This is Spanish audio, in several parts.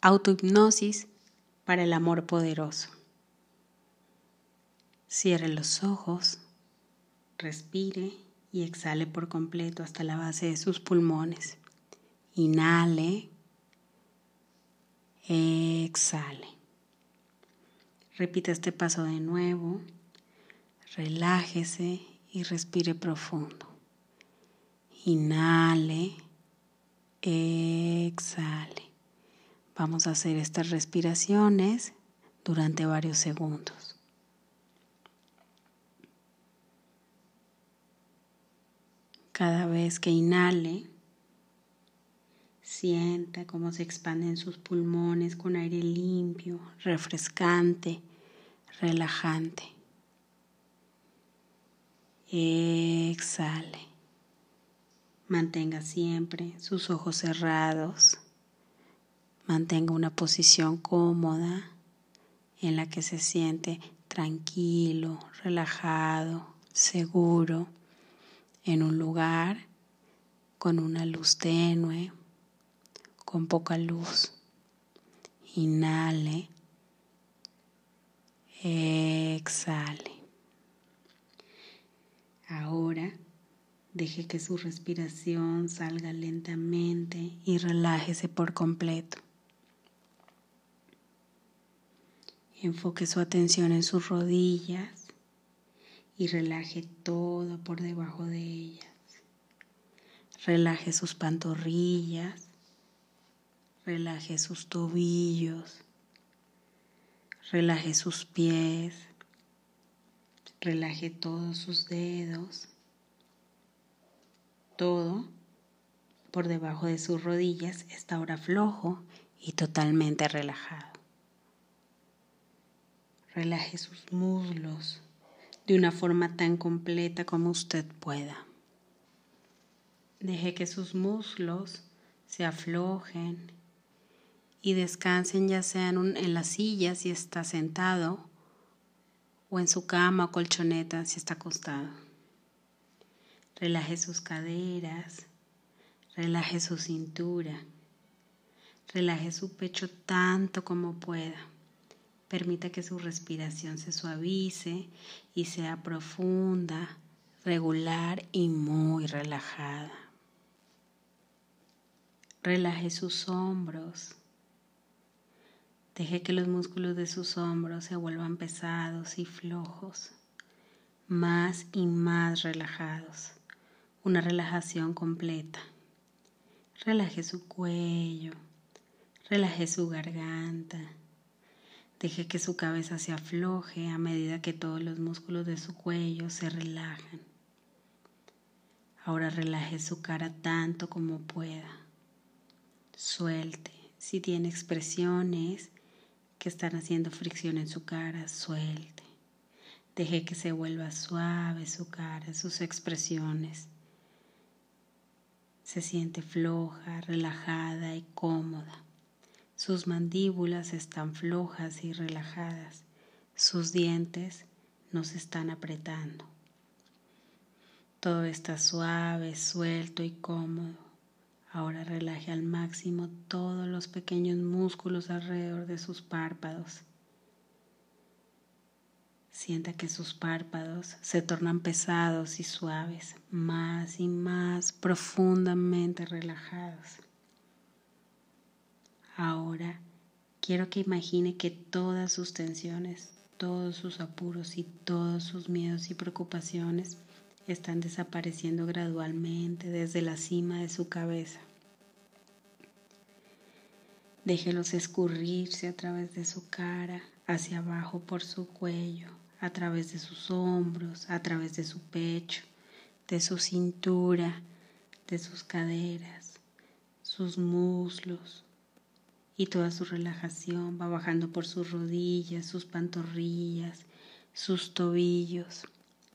Autohipnosis para el amor poderoso. Cierre los ojos, respire y exhale por completo hasta la base de sus pulmones. Inhale, exhale. Repita este paso de nuevo, relájese y respire profundo. Inhale, exhale. Vamos a hacer estas respiraciones durante varios segundos. Cada vez que inhale, sienta cómo se expanden sus pulmones con aire limpio, refrescante, relajante. Exhale. Mantenga siempre sus ojos cerrados Mantenga una posición cómoda en la que se siente tranquilo, relajado, seguro, en un lugar con una luz tenue, con poca luz. Inhale, exhale. Ahora deje que su respiración salga lentamente y relájese por completo. Enfoque su atención en sus rodillas y relaje todo por debajo de ellas. Relaje sus pantorrillas, relaje sus tobillos, relaje sus pies, relaje todos sus dedos, todo por debajo de sus rodillas está ahora flojo y totalmente relajado. Relaje sus muslos de una forma tan completa como usted pueda. Deje que sus muslos se aflojen y descansen ya sea en, la silla si está sentado o en su cama o colchoneta si está acostado. Relaje sus caderas, relaje su cintura, relaje su pecho tanto como pueda. Permita que su respiración se suavice y sea profunda, regular y muy relajada. Relaje sus hombros. Deje que los músculos de sus hombros se vuelvan pesados y flojos, más y más relajados. Una relajación completa. Relaje su cuello, relaje su garganta Deje que su cabeza se afloje a medida que todos los músculos de su cuello se relajan. Ahora relaje su cara tanto como pueda. Suelte. Si tiene expresiones que están haciendo fricción en su cara, suelte. Deje que se vuelva suave su cara, sus expresiones. Se siente floja, relajada y cómoda. Sus mandíbulas están flojas y relajadas. Sus dientes no se están apretando. Todo está suave, suelto y cómodo. Ahora relaje al máximo todos los pequeños músculos alrededor de sus párpados. Sienta que sus párpados se tornan pesados y suaves, más y más profundamente relajados. Ahora quiero que imagine que todas sus tensiones, todos sus apuros y todos sus miedos y preocupaciones están desapareciendo gradualmente desde la cima de su cabeza. Déjelos escurrirse a través de su cara, hacia abajo por su cuello, a través de sus hombros, a través de su pecho, de su cintura, de sus caderas, sus muslos, y toda su relajación va bajando por sus rodillas, sus pantorrillas, sus tobillos,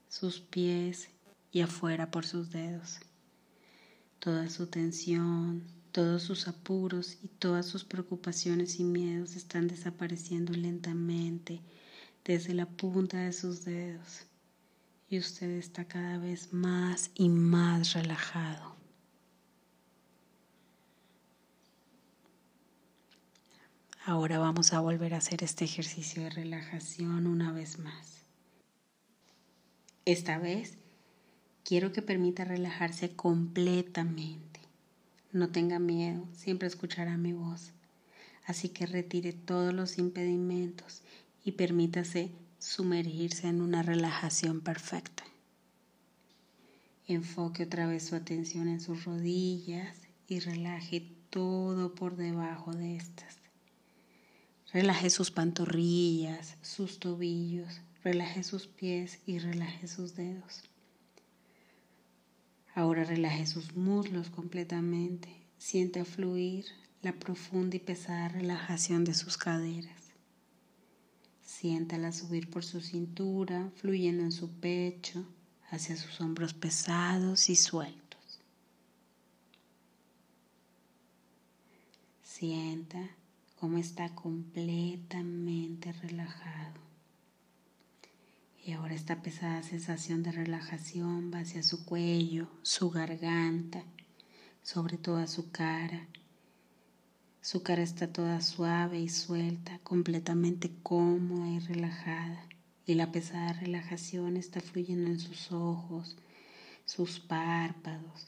sus pies y afuera por sus dedos. Toda su tensión, todos sus apuros y todas sus preocupaciones y miedos están desapareciendo lentamente desde la punta de sus dedos y usted está cada vez más y más relajado. Ahora vamos a volver a hacer este ejercicio de relajación una vez más. Esta vez quiero que permita relajarse completamente. No tenga miedo, siempre escuchará mi voz. Así que retire todos los impedimentos y permítase sumergirse en una relajación perfecta. Enfoque otra vez su atención en sus rodillas y relaje todo por debajo de estas. Relaje sus pantorrillas, sus tobillos, relaje sus pies y relaje sus dedos. Ahora relaje sus muslos completamente. Siente fluir la profunda y pesada relajación de sus caderas. Siéntala subir por su cintura, fluyendo en su pecho, hacia sus hombros pesados y sueltos. Sienta cómo está completamente relajado. Y ahora esta pesada sensación de relajación va hacia su cuello, su garganta, sobre toda su cara. Su cara está toda suave y suelta, completamente cómoda y relajada. Y la pesada relajación está fluyendo en sus ojos, sus párpados.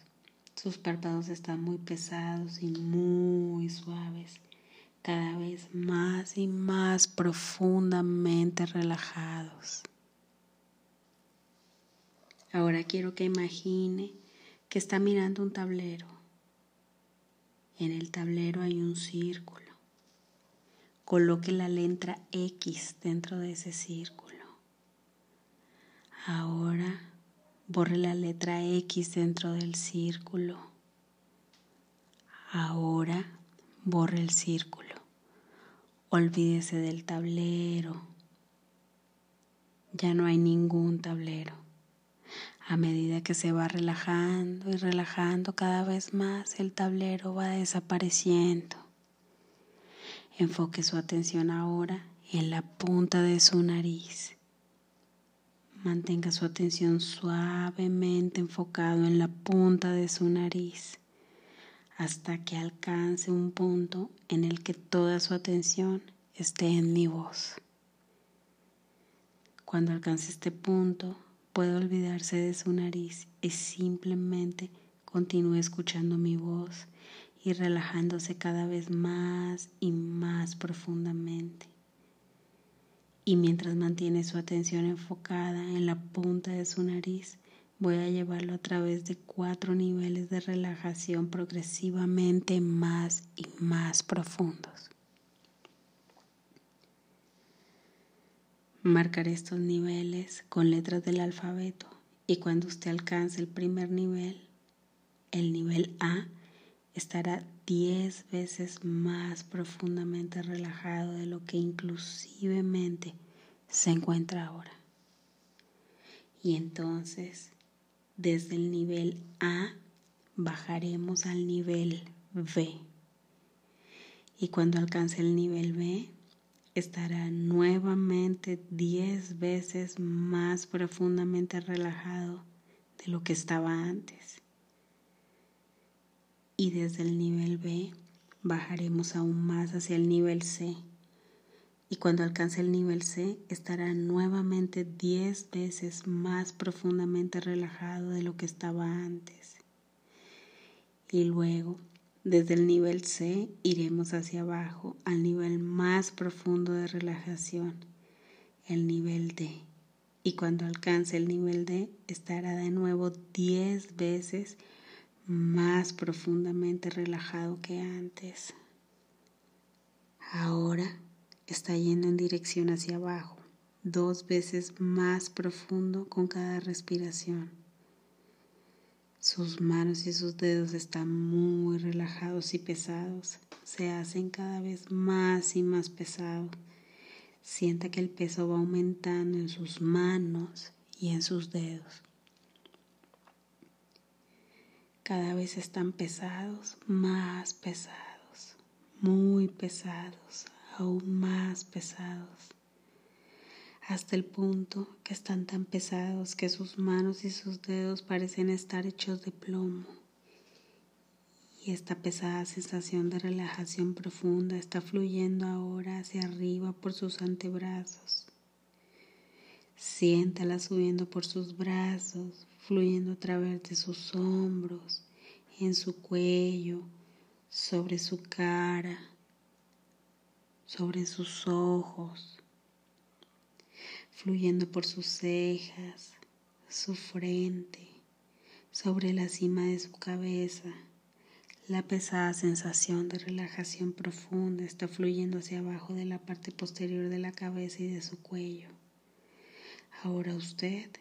Sus párpados están muy pesados y muy suaves cada vez más y más profundamente relajados. Ahora quiero que imagine que está mirando un tablero. En el tablero hay un círculo. Coloque la letra X dentro de ese círculo. Ahora borre la letra X dentro del círculo. Ahora borre el círculo. Olvídese del tablero. Ya no hay ningún tablero. A medida que se va relajando y relajando cada vez más, el tablero va desapareciendo. Enfoque su atención ahora en la punta de su nariz. Mantenga su atención suavemente enfocado en la punta de su nariz hasta que alcance un punto en el que toda su atención esté en mi voz. Cuando alcance este punto, puede olvidarse de su nariz y simplemente continúe escuchando mi voz y relajándose cada vez más y más profundamente. Y mientras mantiene su atención enfocada en la punta de su nariz, Voy a llevarlo a través de cuatro niveles de relajación progresivamente más y más profundos. Marcaré estos niveles con letras del alfabeto y cuando usted alcance el primer nivel, el nivel A, estará 10 veces más profundamente relajado de lo que inclusivemente se encuentra ahora. Y entonces desde el nivel A bajaremos al nivel B. Y cuando alcance el nivel B, estará nuevamente 10 veces más profundamente relajado de lo que estaba antes. Y desde el nivel B bajaremos aún más hacia el nivel C y cuando alcance el nivel C estará nuevamente 10 veces más profundamente relajado de lo que estaba antes. Y luego, desde el nivel C iremos hacia abajo al nivel más profundo de relajación, el nivel D. Y cuando alcance el nivel D estará de nuevo 10 veces más profundamente relajado que antes. Ahora está yendo en dirección hacia abajo, dos veces más profundo con cada respiración. Sus manos y sus dedos están muy relajados y pesados, se hacen cada vez más y más pesados. Sienta que el peso va aumentando en sus manos y en sus dedos. Cada vez están pesados, más pesados, muy pesados, aún más pesados, hasta el punto que están tan pesados que sus manos y sus dedos parecen estar hechos de plomo. Y esta pesada sensación de relajación profunda está fluyendo ahora hacia arriba por sus antebrazos. Siéntala subiendo por sus brazos, fluyendo a través de sus hombros, en su cuello, sobre su cara, sobre sus ojos, fluyendo por sus cejas, su frente, sobre la cima de su cabeza la pesada sensación de relajación profunda está fluyendo hacia abajo de la parte posterior de la cabeza y de su cuello. Ahora usted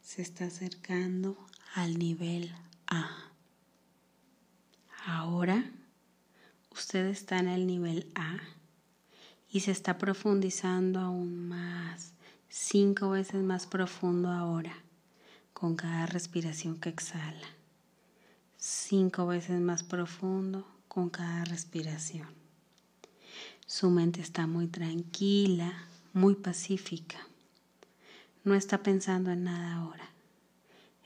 se está acercando al nivel A. Ahora usted está en el nivel A y se está profundizando aún más, cinco veces más profundo ahora, con cada respiración que exhala cinco veces más profundo con cada respiración. Su mente está muy tranquila, muy pacífica. No está pensando en nada ahora.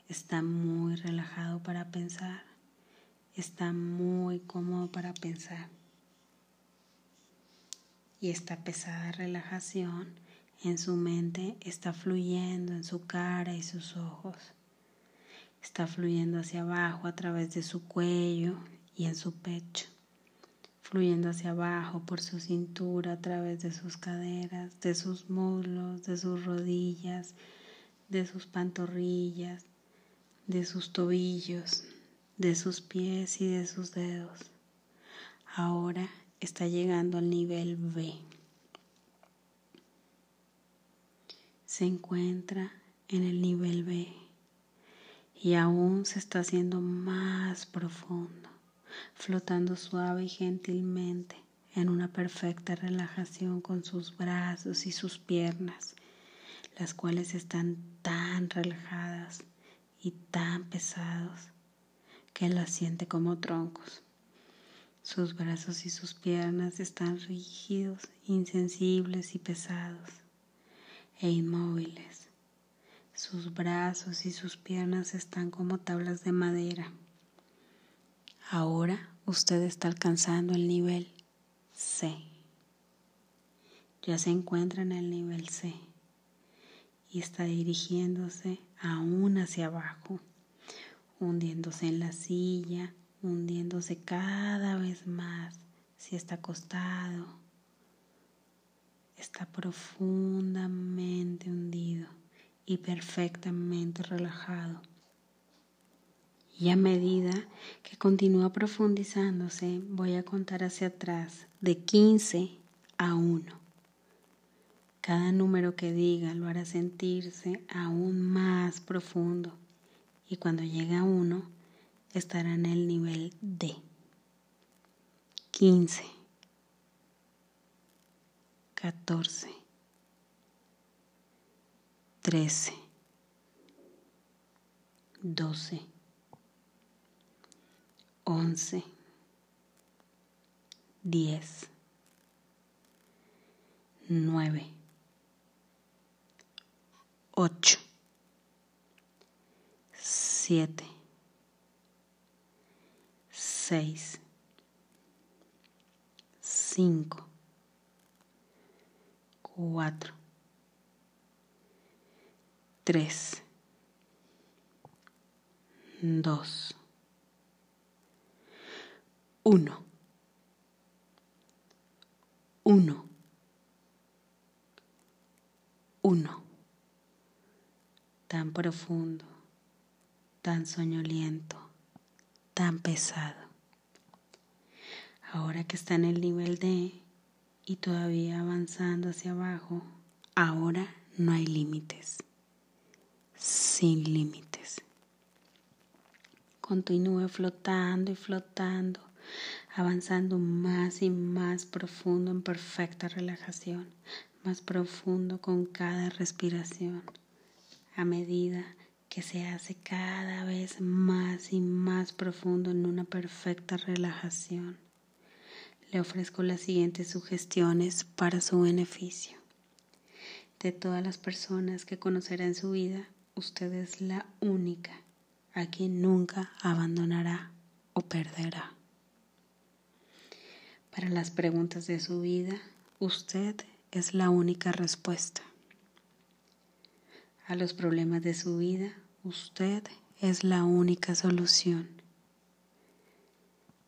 Está muy relajado para pensar. Está muy cómodo para pensar. Y esta pesada relajación en su mente está fluyendo en su cara y sus ojos está fluyendo hacia abajo a través de su cuello y en su pecho, fluyendo hacia abajo por su cintura a través de sus caderas, de sus muslos, de sus rodillas, de sus pantorrillas, de sus tobillos, de sus pies y de sus dedos. Ahora está llegando al nivel B. Se encuentra en el nivel B y aún se está haciendo más profundo, flotando suave y gentilmente en una perfecta relajación con sus brazos y sus piernas, las cuales están tan relajadas y tan pesados que las siente como troncos. Sus brazos y sus piernas están rígidos, insensibles y pesados e inmóviles sus brazos y sus piernas están como tablas de madera. Ahora usted está alcanzando el nivel C. Ya se encuentra en el nivel C y está dirigiéndose aún hacia abajo, hundiéndose en la silla, hundiéndose cada vez más. Si está acostado, está profundamente hundido y perfectamente relajado. Y a medida que continúa profundizándose, voy a contar hacia atrás de 15 a 1. Cada número que diga lo hará sentirse aún más profundo y cuando llegue a 1 estará en el nivel D. 15, 14, trece, doce, once, diez, nueve, ocho, siete, seis, cinco, cuatro, tres, dos, uno, uno, uno, tan profundo, tan soñoliento, tan pesado. Ahora que está en el nivel D y todavía avanzando hacia abajo, ahora no hay límites sin límites. Continúe flotando y flotando, avanzando más y más profundo en perfecta relajación, más profundo con cada respiración, a medida que se hace cada vez más y más profundo en una perfecta relajación. Le ofrezco las siguientes sugestiones para su beneficio. De todas las personas que conocerá en su vida, usted es la única a quien nunca abandonará o perderá. Para las preguntas de su vida, usted es la única respuesta. A los problemas de su vida, usted es la única solución.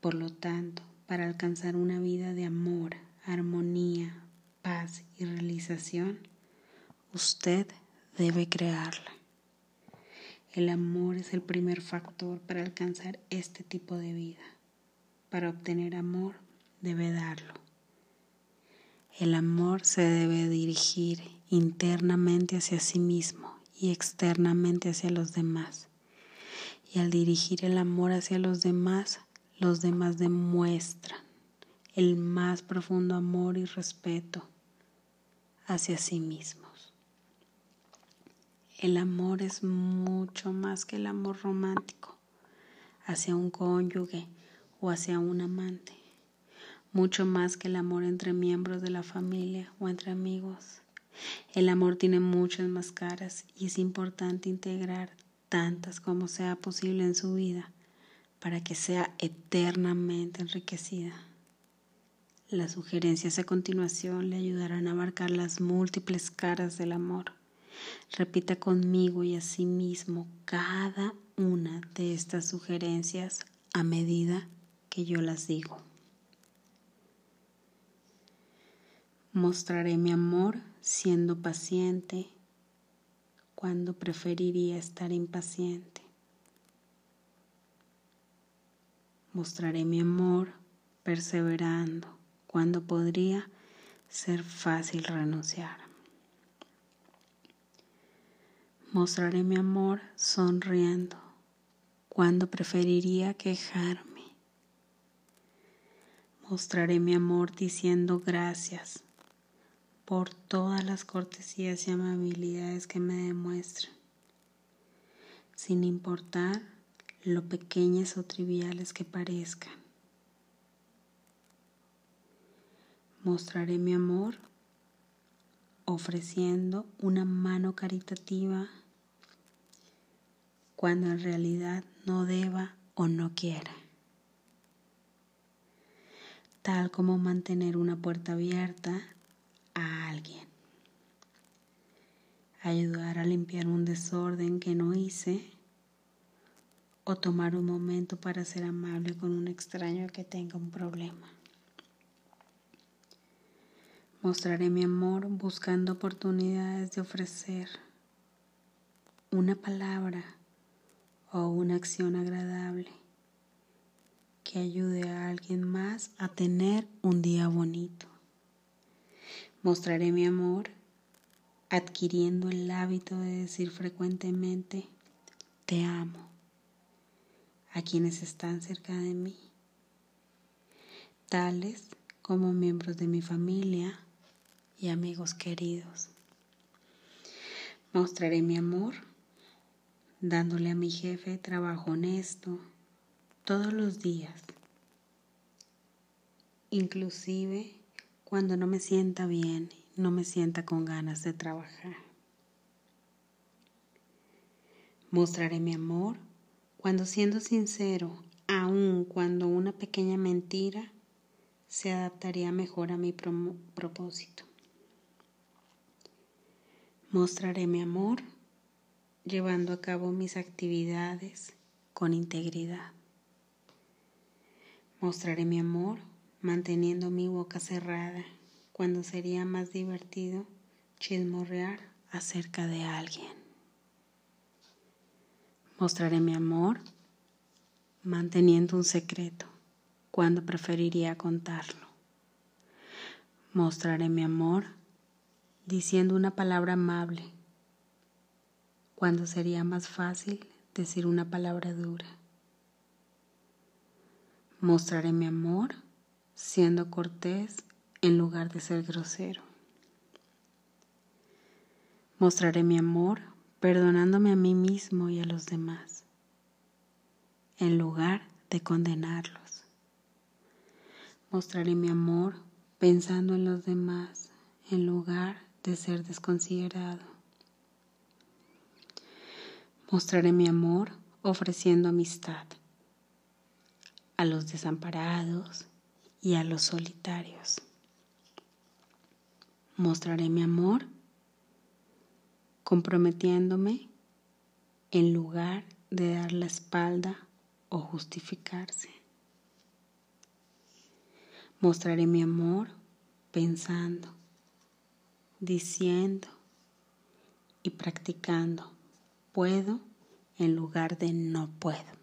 Por lo tanto, para alcanzar una vida de amor, armonía, paz y realización, usted debe crearla. El amor es el primer factor para alcanzar este tipo de vida. Para obtener amor, debe darlo. El amor se debe dirigir internamente hacia sí mismo y externamente hacia los demás. Y al dirigir el amor hacia los demás, los demás demuestran el más profundo amor y respeto hacia sí mismos. El amor es mucho más que el amor romántico hacia un cónyuge o hacia un amante, mucho más que el amor entre miembros de la familia o entre amigos. El amor tiene muchas más caras y es importante integrar tantas como sea posible en su vida para que sea eternamente enriquecida. Las sugerencias a continuación le ayudarán a abarcar las múltiples caras del amor. Repita conmigo y a sí mismo cada una de estas sugerencias a medida que yo las digo. Mostraré mi amor siendo paciente cuando preferiría estar impaciente. Mostraré mi amor perseverando cuando podría ser fácil renunciar. Mostraré mi amor sonriendo cuando preferiría quejarme. Mostraré mi amor diciendo gracias por todas las cortesías y amabilidades que me demuestran, sin importar lo pequeñas o triviales que parezcan. Mostraré mi amor ofreciendo una mano caritativa cuando en realidad no deba o no quiera, tal como mantener una puerta abierta a alguien. Ayudar a limpiar un desorden que no hice o tomar un momento para ser amable con un extraño que tenga un problema. Mostraré mi amor buscando oportunidades de ofrecer una palabra o una acción agradable que ayude a alguien más a tener un día bonito. Mostraré mi amor adquiriendo el hábito de decir frecuentemente te amo a quienes están cerca de mí, tales como miembros de mi familia y amigos queridos. Mostraré mi amor dándole a mi jefe trabajo honesto todos los días, inclusive cuando no me sienta bien, no me sienta con ganas de trabajar. Mostraré mi amor cuando siendo sincero, aun cuando una pequeña mentira se adaptaría mejor a mi propósito. Mostraré mi amor llevando a cabo mis actividades con integridad. Mostraré mi amor manteniendo mi boca cerrada cuando sería más divertido chismorrear acerca de alguien. Mostraré mi amor manteniendo un secreto cuando preferiría contarlo. Mostraré mi amor diciendo una palabra amable cuando sería más fácil decir una palabra dura. Mostraré mi amor siendo cortés en lugar de ser grosero. Mostraré mi amor perdonándome a mí mismo y a los demás, en lugar de condenarlos. Mostraré mi amor pensando en los demás, en lugar de ser desconsiderado. Mostraré mi amor ofreciendo amistad a los desamparados y a los solitarios. Mostraré mi amor comprometiéndome en lugar de dar la espalda o justificarse. Mostraré mi amor pensando, diciendo y practicando puedo en lugar de no puedo.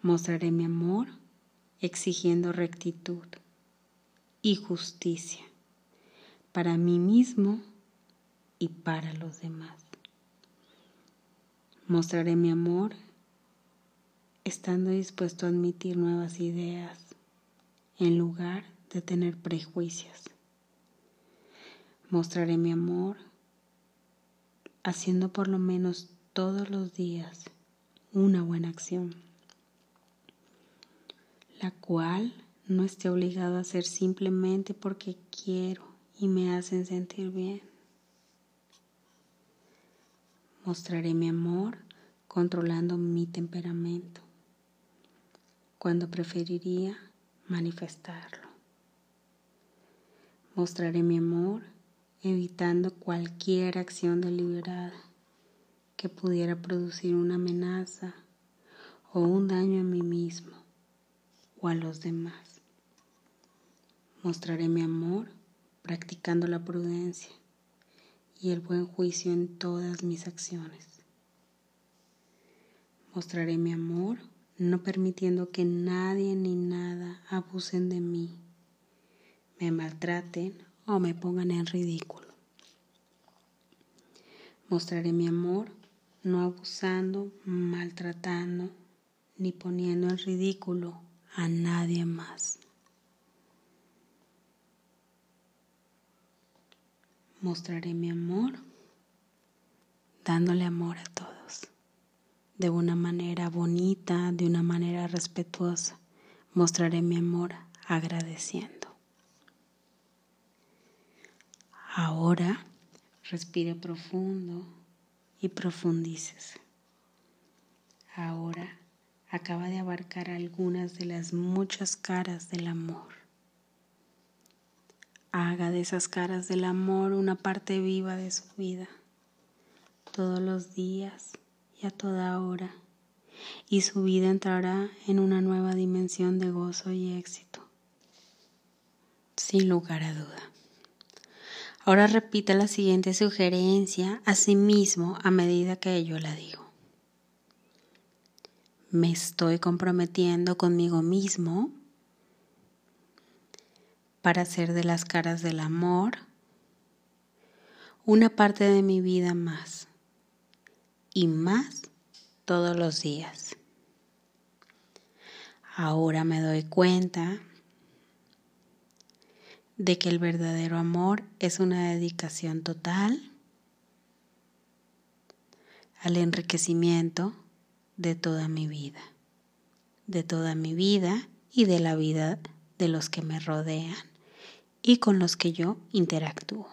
Mostraré mi amor exigiendo rectitud y justicia para mí mismo y para los demás. Mostraré mi amor estando dispuesto a admitir nuevas ideas en lugar de tener prejuicios. Mostraré mi amor haciendo por lo menos todos los días una buena acción, la cual no esté obligado a hacer simplemente porque quiero y me hacen sentir bien. Mostraré mi amor controlando mi temperamento, cuando preferiría manifestarlo. Mostraré mi amor evitando cualquier acción deliberada que pudiera producir una amenaza o un daño a mí mismo o a los demás. Mostraré mi amor practicando la prudencia y el buen juicio en todas mis acciones. Mostraré mi amor no permitiendo que nadie ni nada abusen de mí, me maltraten o me pongan en ridículo. Mostraré mi amor no abusando, maltratando ni poniendo en ridículo a nadie más. Mostraré mi amor dándole amor a todos, de una manera bonita, de una manera respetuosa. Mostraré mi amor agradeciendo. Ahora respire profundo y profundícese. Ahora acaba de abarcar algunas de las muchas caras del amor. Haga de esas caras del amor una parte viva de su vida, todos los días y a toda hora, y su vida entrará en una nueva dimensión de gozo y éxito, sin lugar a duda. Ahora repita la siguiente sugerencia a sí mismo a medida que yo la digo. Me estoy comprometiendo conmigo mismo para hacer de las caras del amor una parte de mi vida más y más todos los días. Ahora me doy cuenta de que el verdadero amor es una dedicación total al enriquecimiento de toda mi vida, de toda mi vida y de la vida de los que me rodean y con los que yo interactúo.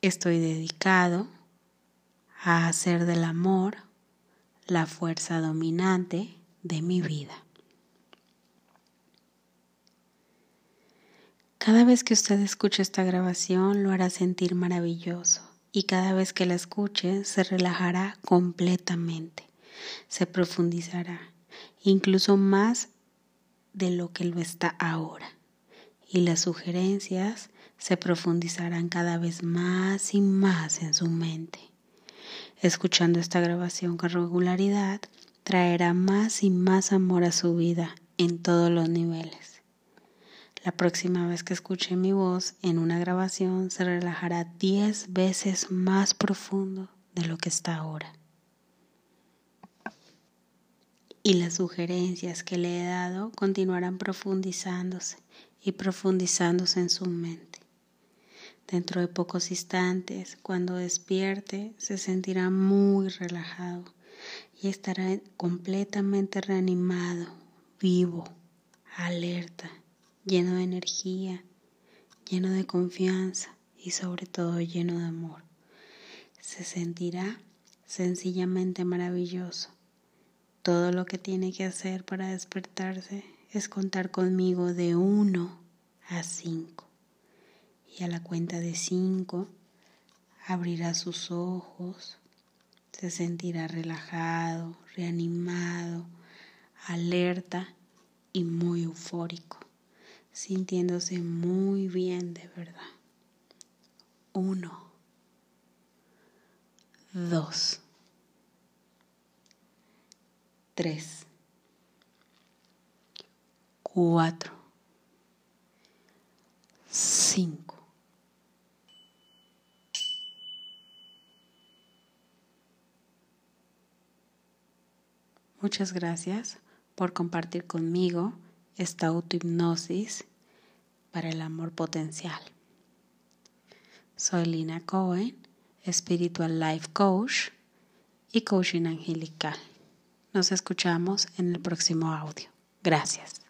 Estoy dedicado a hacer del amor la fuerza dominante de mi vida. Cada vez que usted escuche esta grabación lo hará sentir maravilloso y cada vez que la escuche se relajará completamente, se profundizará, incluso más de lo que lo está ahora. Y las sugerencias se profundizarán cada vez más y más en su mente. Escuchando esta grabación con regularidad, traerá más y más amor a su vida en todos los niveles. La próxima vez que escuche mi voz en una grabación se relajará diez veces más profundo de lo que está ahora. Y las sugerencias que le he dado continuarán profundizándose y profundizándose en su mente. Dentro de pocos instantes, cuando despierte, se sentirá muy relajado y estará completamente reanimado, vivo, alerta lleno de energía, lleno de confianza y sobre todo lleno de amor. Se sentirá sencillamente maravilloso Todo lo que tiene que hacer para despertarse es contar conmigo de 1 a 5. Y a la cuenta de 5 abrirá sus ojos, se sentirá relajado, reanimado, alerta y muy eufórico, sintiéndose muy bien de verdad. 1 2 3 4 5 Muchas gracias por compartir conmigo esta autohipnosis para el amor potencial. Soy Lina Cohen Spiritual Life Coach y Coaching Angelical. Nos escuchamos en el próximo audio. Gracias.